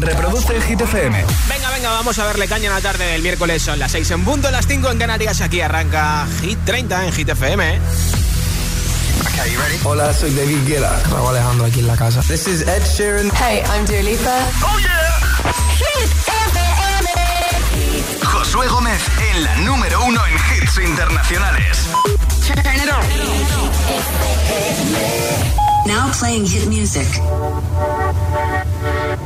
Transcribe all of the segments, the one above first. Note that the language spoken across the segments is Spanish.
Reproduce Hit FM. Venga, venga, vamos a verle caña en la tarde del miércoles. Son las 6 en punto, las 5 en Canarias. Aquí arranca Hit 30 en Hit FM. Okay, you ready? Hola, soy David Guetta. Raúl Alejandro aquí en la casa. This is Ed Sheeran. Hey, I'm Dua Lipa. Oh yeah. Hit FM. Josué Gómez en la número uno en hits internacionales. Turn it on. Now playing hit music.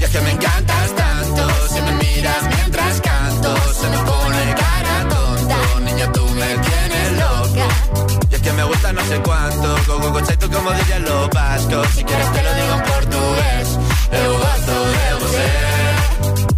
Y es que me encantas tanto, si me miras mientras canto, se me pone cara tonta. Niña, tú me tienes loca. Y es que me gusta no sé cuánto, go, go, tú como dirían los vascos. Si quieres te lo digo en portugués, eu gosto de você.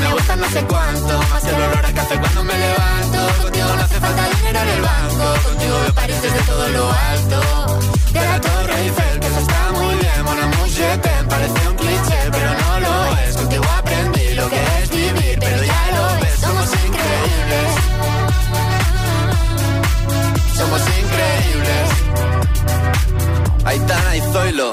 me gusta no sé cuánto, más el olor a café cuando me levanto. Contigo no hace falta dinero en el banco, contigo me París desde todo lo alto. De la Torre Eiffel, que eso está muy bien, mon amour. Parece un cliché, pero no lo es. Contigo aprendí lo que es vivir, pero ya lo ves, somos increíbles. Somos increíbles. Aitana y Zoilo.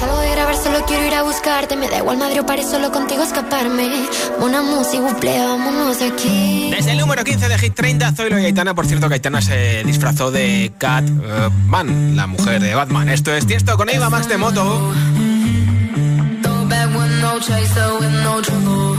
Salgo de grabar, solo quiero ir a buscarte. Me da igual Madrid o París, solo contigo escaparme. Una música, buple, vámonos de aquí. Desde el número 15 de Hit 30, Zoilo y Aitana. Por cierto, que Aitana se disfrazó de Catman, la mujer de Batman. Esto es Tiesto con Eva Max de Moto. Wanna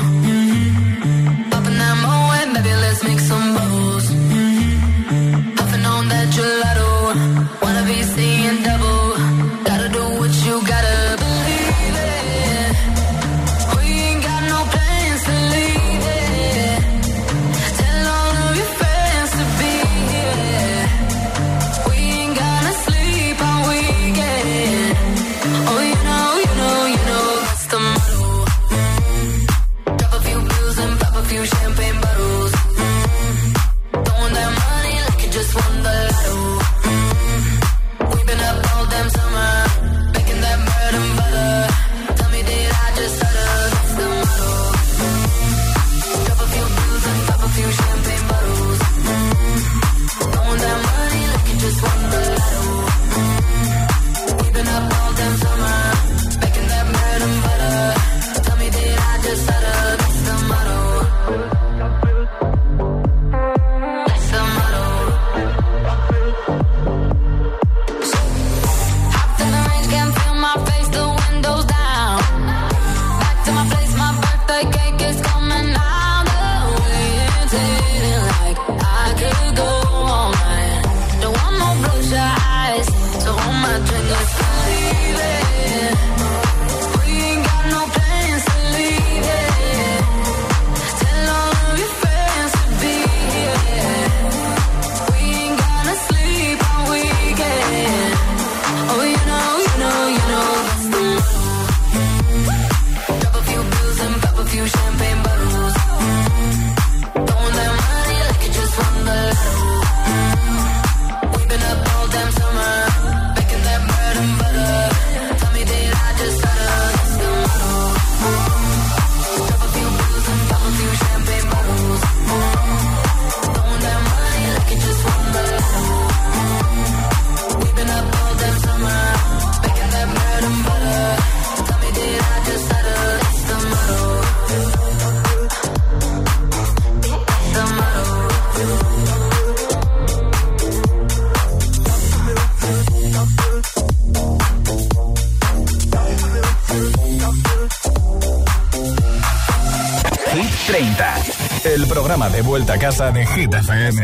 casa de Hit FM.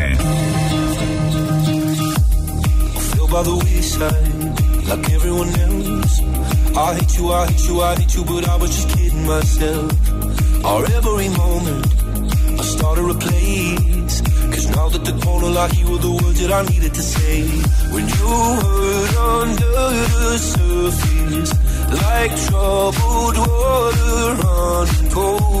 by the wayside, like everyone else. I hate you, I hate you, I hate you, but I was just kidding myself. Every moment, I started a place. Cause now that the corner like you were the words that I needed to say. When you under the surface, like troubled water running cold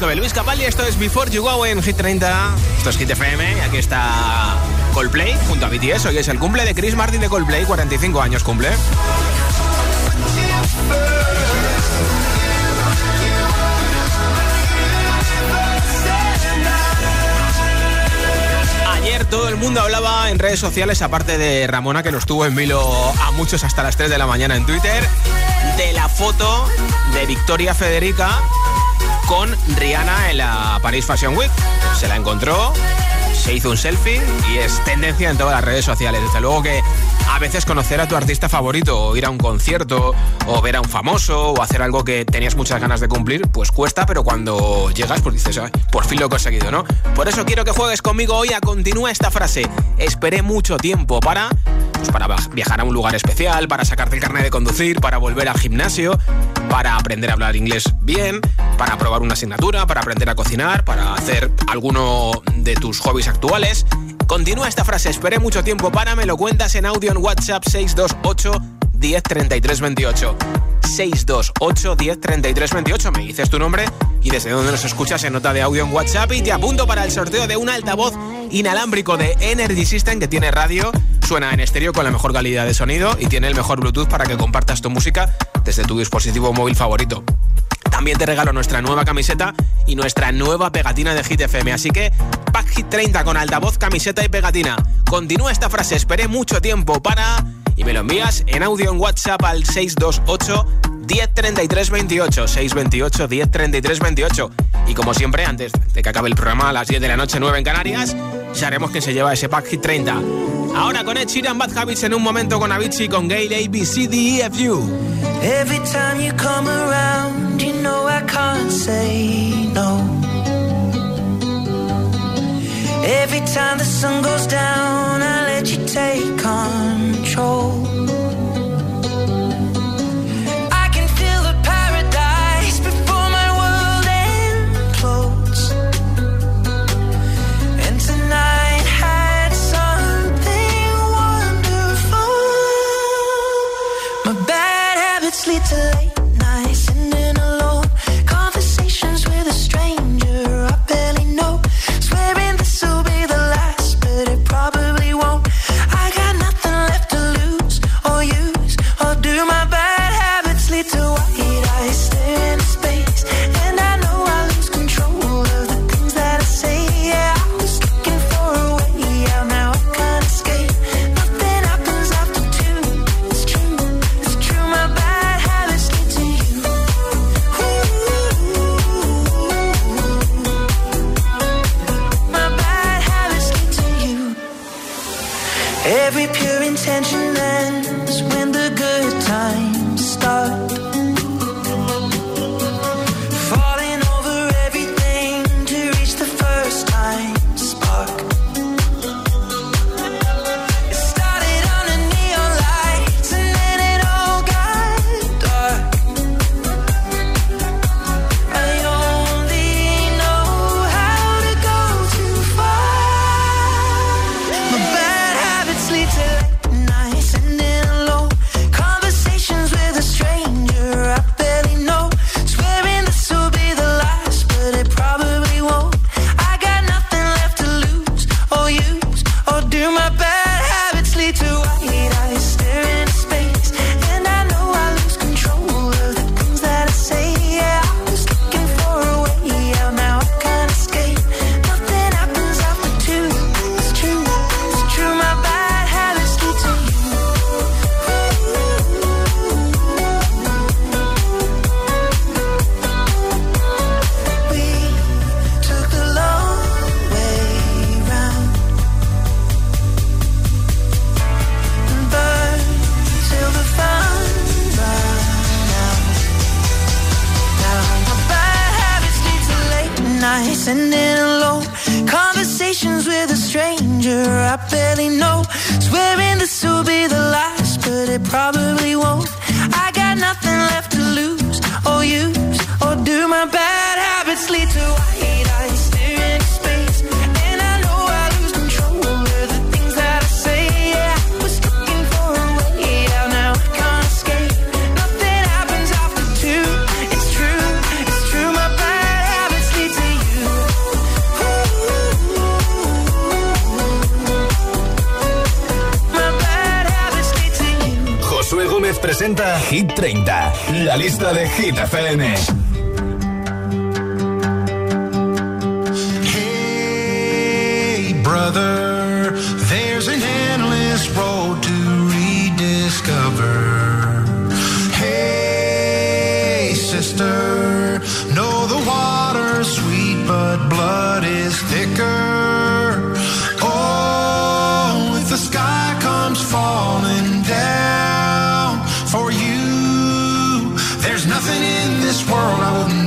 won't. Luis Capaldi. Esto es Before You Go en Hit 30. Esto es Hit FM. Aquí está Coldplay junto a BTS. Hoy es el cumple de Chris Martin de Coldplay. 45 años cumple. Ayer todo el mundo hablaba en redes sociales, aparte de Ramona, que nos tuvo en vilo a muchos hasta las 3 de la mañana en Twitter, de la foto de Victoria Federica con Rihanna en la Paris Fashion Week. Se la encontró, se hizo un selfie y es tendencia en todas las redes sociales. Desde luego que a veces conocer a tu artista favorito, o ir a un concierto, o ver a un famoso, o hacer algo que tenías muchas ganas de cumplir, pues cuesta, pero cuando llegas, pues dices, por fin lo he conseguido, ¿no? Por eso quiero que juegues conmigo hoy a continúa esta frase. Esperé mucho tiempo para pues para viajar a un lugar especial, para sacarte el carnet de conducir, para volver al gimnasio, para aprender a hablar inglés bien, para probar una asignatura, para aprender a cocinar, para hacer alguno de tus hobbies actuales. Continúa esta frase, esperé mucho tiempo para, me lo cuentas en audio en WhatsApp 628 10 28. 628 10 28. Me dices tu nombre y desde donde nos escuchas en nota de audio en WhatsApp y te apunto para el sorteo de un altavoz inalámbrico de Energy System que tiene radio, suena en estéreo con la mejor calidad de sonido y tiene el mejor Bluetooth para que compartas tu música desde tu dispositivo móvil favorito. También te regalo nuestra nueva camiseta y nuestra nueva pegatina de Hit FM. Así que Pack Hit 30 con altavoz, camiseta y pegatina. Continúa esta frase, esperé mucho tiempo para... Y me lo envías en audio en WhatsApp al 628 103328 628 103328 Y como siempre, antes de que acabe el programa a las 10 de la noche, 9 en Canarias, ya haremos que se lleva ese Pack Hit 30. Ahora con Ed Sheeran, Bad Habits en un momento con Avicii, con Gale, ABCDEFU. sun goes down. FM. There's nothing in this world I wouldn't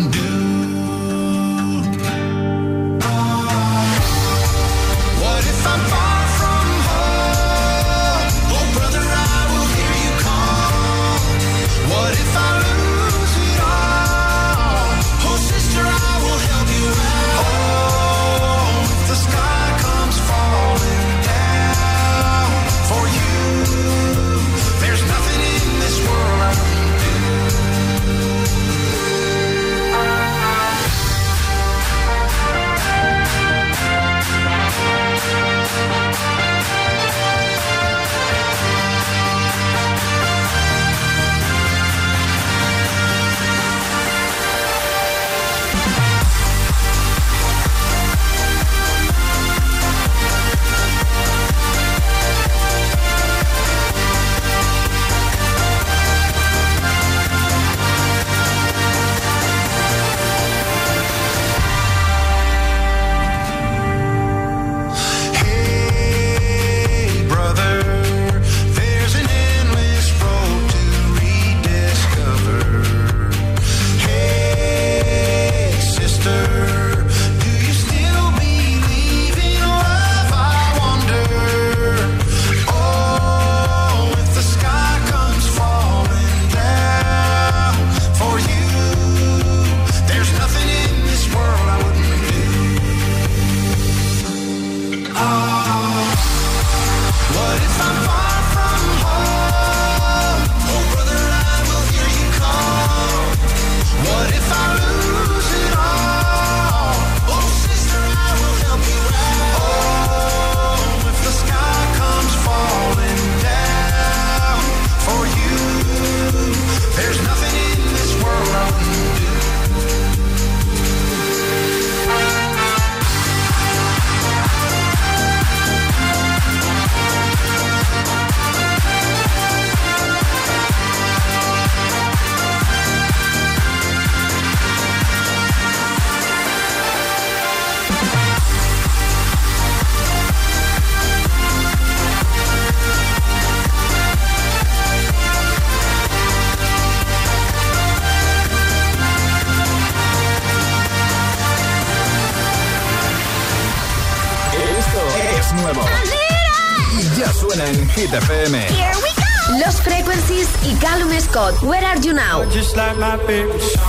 Just like my Cardinal.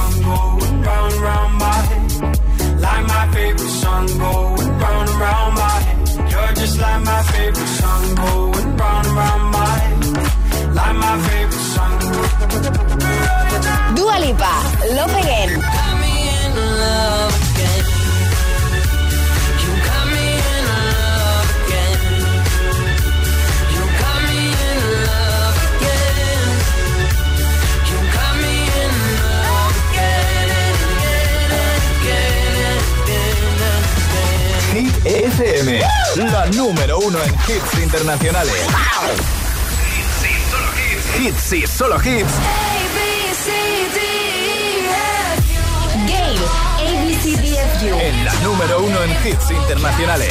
Internacionales. Hits y solo hits. ABCDFU. En la número uno en hits internacionales.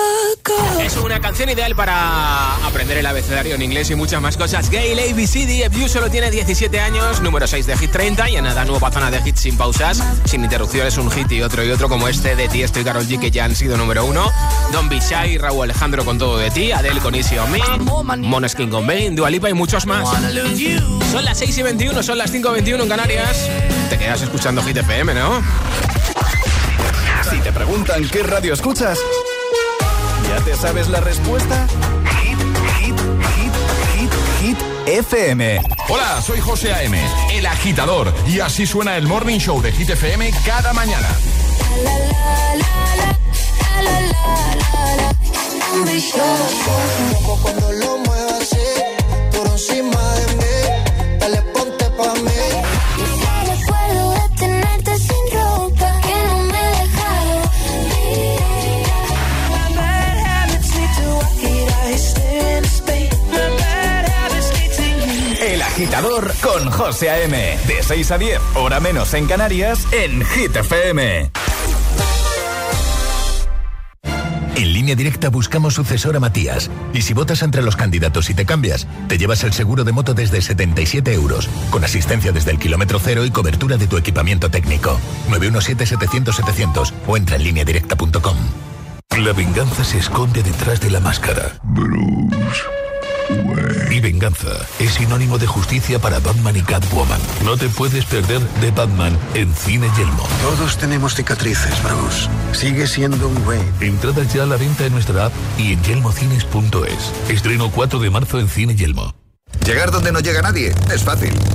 Es una canción ideal para aprender el abecedario en inglés y muchas más cosas. Gale ABCDFU solo tiene 17 años, número 6 de Hit 30 y en nada nueva zona de hits sin pausas, sin interrupciones, un hit y otro y otro como este de Tiesto y Karol G que ya han sido número 1. Don Bishai, Raúl Alejandro con todo de ti, Adele con Easy on Me, Moneskin con Bane, Dua Lipa y muchos más. Son las 6 y 21, son las 5 y 21 en Canarias. Te quedas escuchando Hit FM, ¿no? Si te preguntan qué radio escuchas, ¿ya te sabes la respuesta? Hit, hit, hit, hit, hit FM. Hola, soy José A.M., el agitador, y así suena el Morning Show de Hit FM cada mañana. Agitador con José A.M. De 6 a 10, hora menos en Canarias, en Hit FM. En línea directa buscamos sucesor a Matías. Y si votas entre los candidatos y te cambias, te llevas el seguro de moto desde 77 euros, con asistencia desde el kilómetro cero y cobertura de tu equipamiento técnico. 917-700-700 o entra en línea directa.com. La venganza se esconde detrás de la máscara. Bruce. Y venganza es sinónimo de justicia para Batman y Catwoman. No te puedes perder de Batman en Cine Yelmo. Todos tenemos cicatrices, Bruce. Sigue siendo un güey. Entradas ya a la venta en nuestra app y en yelmocines.es. Estreno 4 de marzo en Cine Yelmo. Llegar donde no llega nadie es fácil.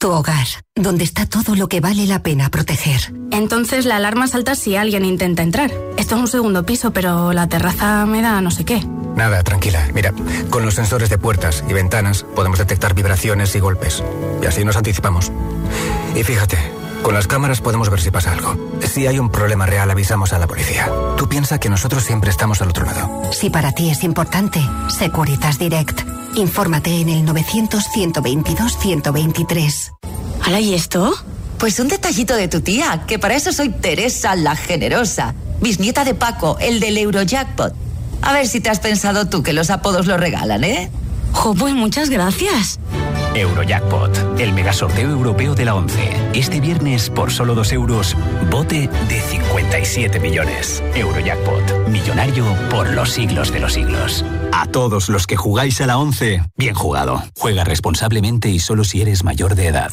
Tu hogar, donde está todo lo que vale la pena proteger. Entonces la alarma salta si alguien intenta entrar. Esto es un segundo piso, pero la terraza me da no sé qué. Nada, tranquila. Mira, con los sensores de puertas y ventanas podemos detectar vibraciones y golpes. Y así nos anticipamos. Y fíjate, con las cámaras podemos ver si pasa algo. Si hay un problema real, avisamos a la policía. Tú piensas que nosotros siempre estamos al otro lado. Si para ti es importante, Securitas Direct. Infórmate en el 900-122-123. ¿Hala y esto? Pues un detallito de tu tía, que para eso soy Teresa la Generosa, bisnieta de Paco, el del Eurojackpot. A ver si te has pensado tú que los apodos lo regalan, ¿eh? Jo, pues muchas gracias. Eurojackpot, el mega sorteo europeo de la 11. Este viernes, por solo 2 euros, bote de 57 millones. Eurojackpot, millonario por los siglos de los siglos. A todos los que jugáis a la 11, bien jugado. Juega responsablemente y solo si eres mayor de edad.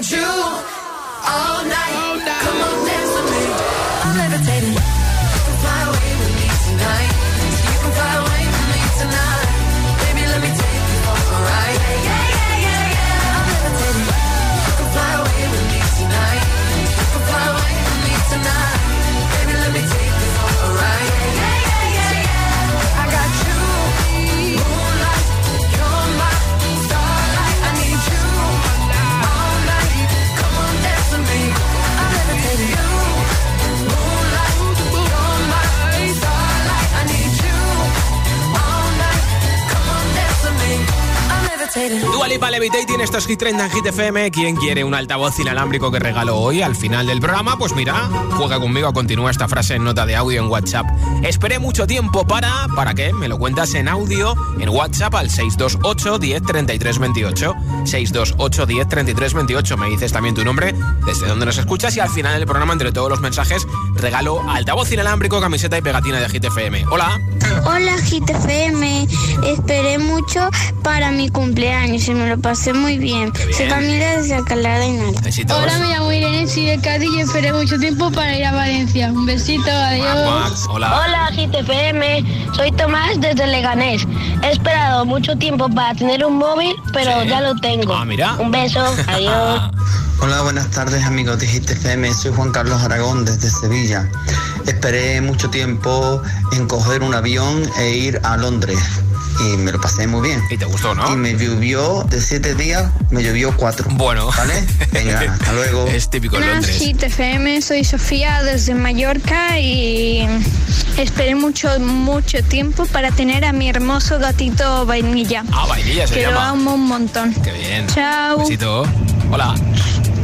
need you all night. Lipa Levitating, esto es Hit 30 en Hit FM. ¿Quién quiere un altavoz inalámbrico que regalo hoy al final del programa? Pues mira, juega conmigo, continúa esta frase en nota de audio en WhatsApp. Esperé mucho tiempo para... ¿Para qué? Me lo cuentas en audio en WhatsApp al 628 10 33 28. 628 10 33 28. Me dices también tu nombre, desde donde nos escuchas y al final del programa, entre todos los mensajes, regalo altavoz inalámbrico, camiseta y pegatina de Hit FM. Hola. Hola GTFM, esperé mucho para mi cumpleaños y me lo pasé muy bien. Soy Camila desde Alcalá de Henares. Hola, me llamo Irene, soy de Cádiz y esperé mucho tiempo para ir a Valencia. Un besito, adiós. Hola. Hola GTFM, soy Tomás desde Leganés. He esperado mucho tiempo para tener un móvil, pero ya lo tengo. Ah, mira. Un beso, adiós. Hola, buenas tardes amigos de GTFM, soy Juan Carlos Aragón desde Sevilla. Esperé mucho tiempo en coger un avión e ir a Londres y me lo pasé muy bien. ¿Y te gustó, no? Y me llovió de siete días, me llovió cuatro. Bueno. ¿Vale? Venga, hasta luego. Es típico en Hola, Londres. Hit FM, soy Sofía desde Mallorca y esperé mucho, mucho tiempo para tener a mi hermoso gatito vainilla. Ah, vainilla se que lo amo un montón. Qué bien. Chao. Besito. Hola.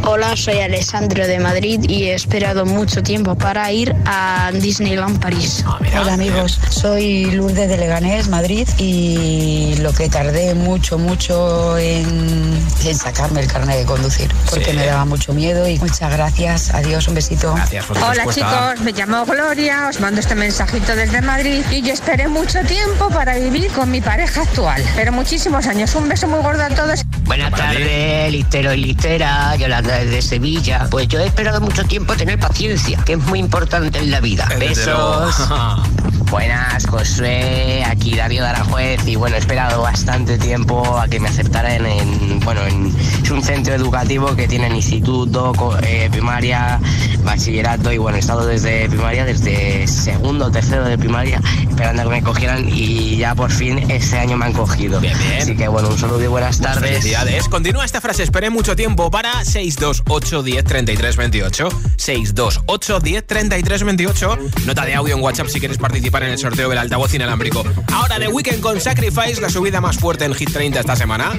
Hola, soy Alessandro de Madrid y he esperado mucho tiempo para ir a Disneyland París. Hola amigos, soy Lourdes de Leganés, Madrid y lo que tardé mucho, mucho en, en sacarme el carnet de conducir porque Sí. me daba mucho miedo y muchas gracias, adiós, un besito. Gracias por tu Hola respuesta. chicos, me llamo Gloria, os mando este mensajito desde Madrid y yo esperé mucho tiempo para vivir con mi pareja actual, pero muchísimos años. Un beso muy gordo a todos. Buenas tardes, listero y listera, Yolanda desde Sevilla. Pues yo he esperado mucho tiempo tener paciencia, que es muy importante en la vida. Besos. Buenas, Josué, aquí Darío de Aranjuez y bueno, he esperado bastante tiempo a que me aceptaran en, bueno, en, es un centro educativo que tiene instituto, eh, primaria, bachillerato y bueno, he estado desde primaria, desde segundo tercero de primaria, esperando a que me cogieran y ya por fin este año me han cogido. Así que bueno, un saludo y buenas tardes. Felicidades. Continúa esta frase. Esperé mucho tiempo para 628 10 33 28. 628 10 33 28. Nota de audio en WhatsApp si quieres participar en el sorteo del altavoz inalámbrico. Ahora de Weekend con Sacrifice, la subida más fuerte en Hit 30 esta semana.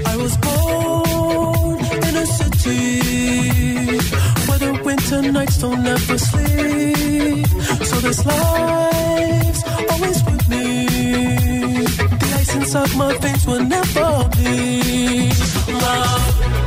The. The inside my will never. Love. Love.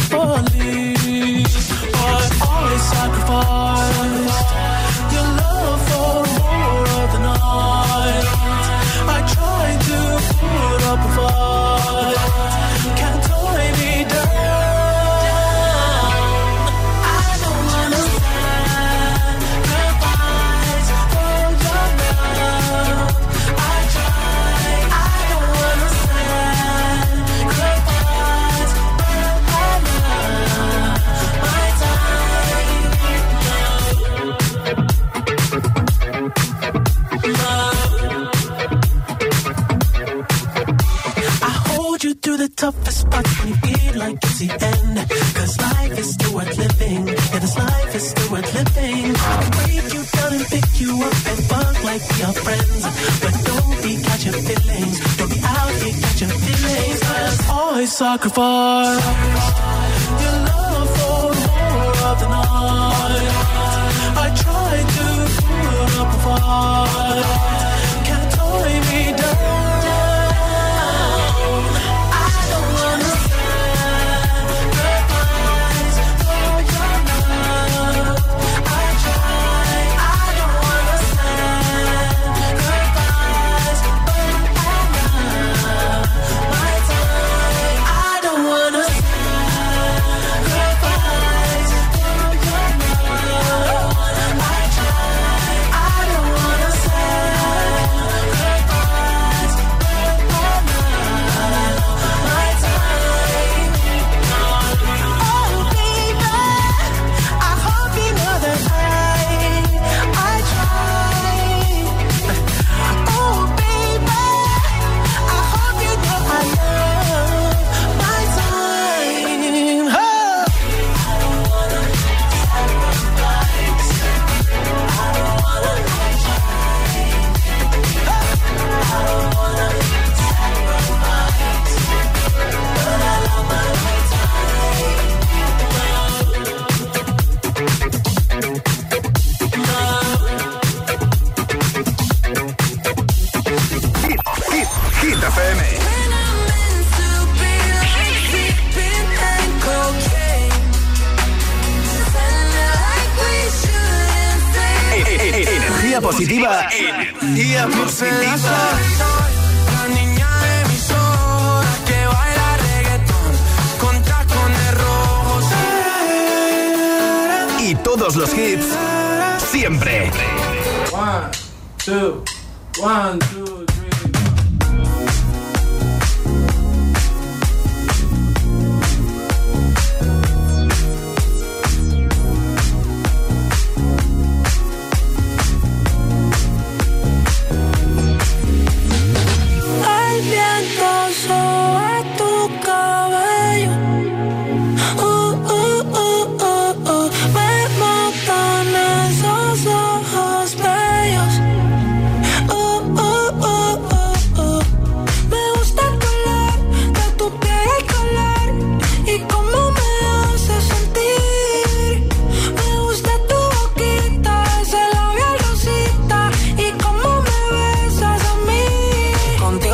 sacrifice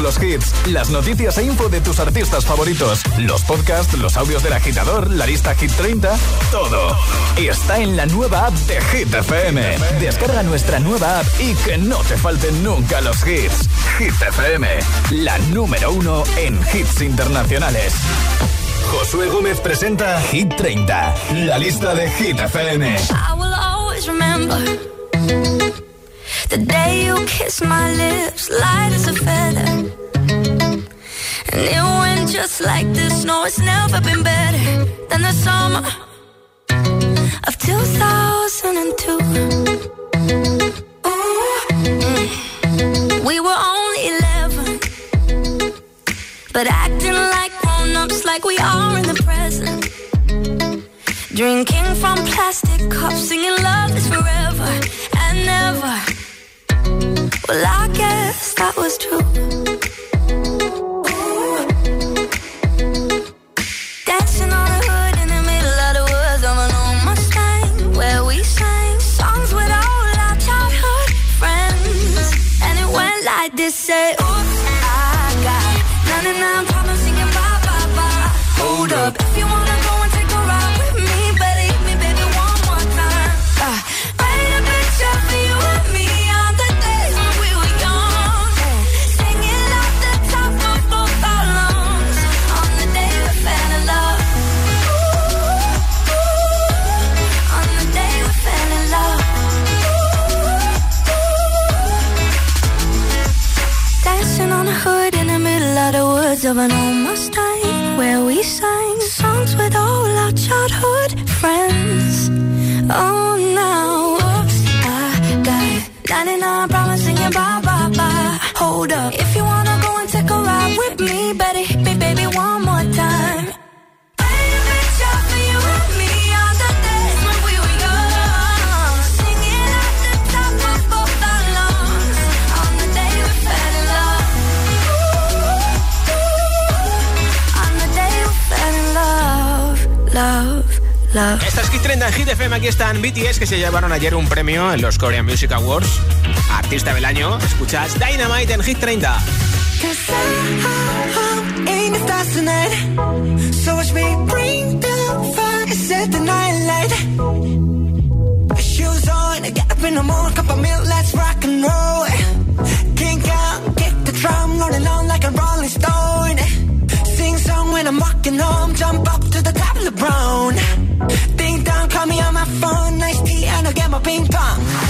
Los hits, las noticias e info de tus artistas favoritos, los podcasts, los audios del agitador, la lista Hit 30, todo. Está en la nueva app de Hit FM. Descarga nuestra nueva app y que no te falten nunca los hits. Hit FM, la número uno en hits internacionales. Josué Gómez presenta Hit 30, la lista de Hit FM. The day you kissed my lips, light as a feather. Like this. No, it's never been better than the summer of 2002. We were only 11, but acting like grown ups, like we are in the present. Drinking from plastic cups, singing love is forever and never. Well, I guess that was true. Estas Hit 30 en Hit FM. Aquí están BTS que se llevaron ayer un premio en los Korean Music Awards. Artista del año. Escuchas Dynamite en Hit 30. Shoes on, get up in the morning, cup of let's rock and roll. ping pong.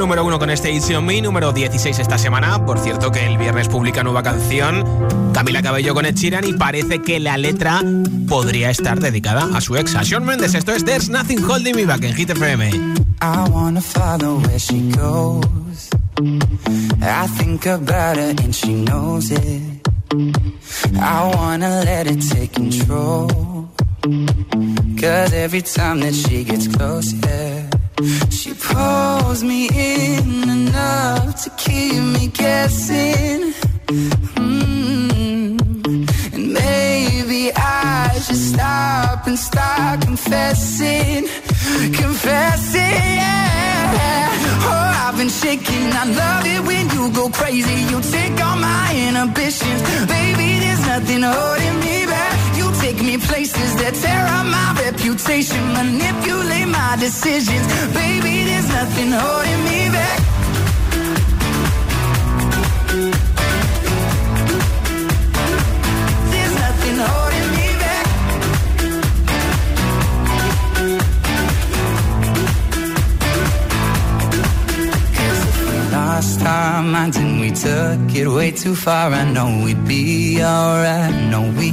Número uno con este It's On Me, número 16 esta semana. Por cierto que el viernes publica nueva canción Camila Cabello con Ed Sheeran y parece que la letra podría estar dedicada a su ex, a Shawn Mendes. Esto es There's Nothing Holding Me Back en Hit FM. I wanna follow where she goes. I think about her and she knows it. I wanna let it take control. Cause every time that she gets close, yeah, she pulls me in enough to keep me guessing. Mm. And maybe I should stop and start confessing, confessing, yeah. Oh, I've been shaking. I love it when you go crazy. You take all my inhibitions, baby. There's nothing holding me back. Take me places that tear up my reputation, manipulate my decisions, baby. There's nothing holding me back. There's nothing holding me back. Lost our minds and we took it way too far. I know we'd be alright. Know we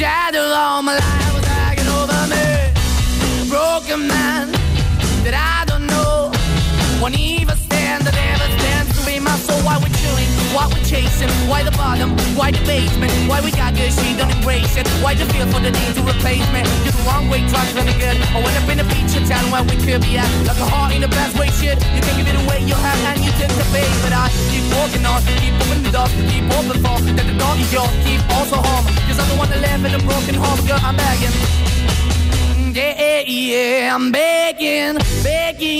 Shadow all my life was hanging over me. Broken man that I don't know. Won't even stand, that never be my soul. Why we're chilling? Why we're chasing? Why the bottom? Why the basement? Why we got good, she don't embrace it? Why the feel for the need to replace me? You're the wrong way, trying to good. I went up in a feature town where we could be at. Like a heart in the best way, shit. You can give it away, you have, and you tend to pay. But I keep walking on, keep moving the door, keep open for that the door is yours. Keep also home, cause I'm the one that live in a broken home, girl. I'm begging. yeah, Yeah, yeah, I'm begging, begging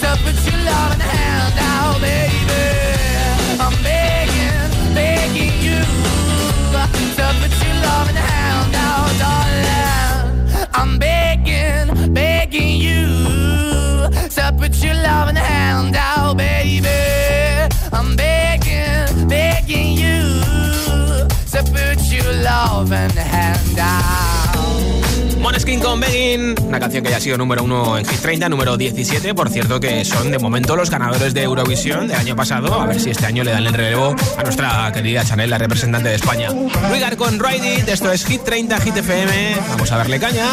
to put your loving hand out, baby. I'm begging, begging you to put your loving hand out, darling. I'm begging, begging you to put your loving hand out, baby. I'm begging, begging you to put your loving hand out. Moneskin con Begging, una canción que ya ha sido número uno en Hit 30, número 17. Por cierto, que son de momento los ganadores de Eurovisión del año pasado. A ver si este año le dan el relevo a nuestra querida Chanel, la representante de España. Luigar con Ridey, de esto es Hit 30, Hit FM. Vamos a darle caña.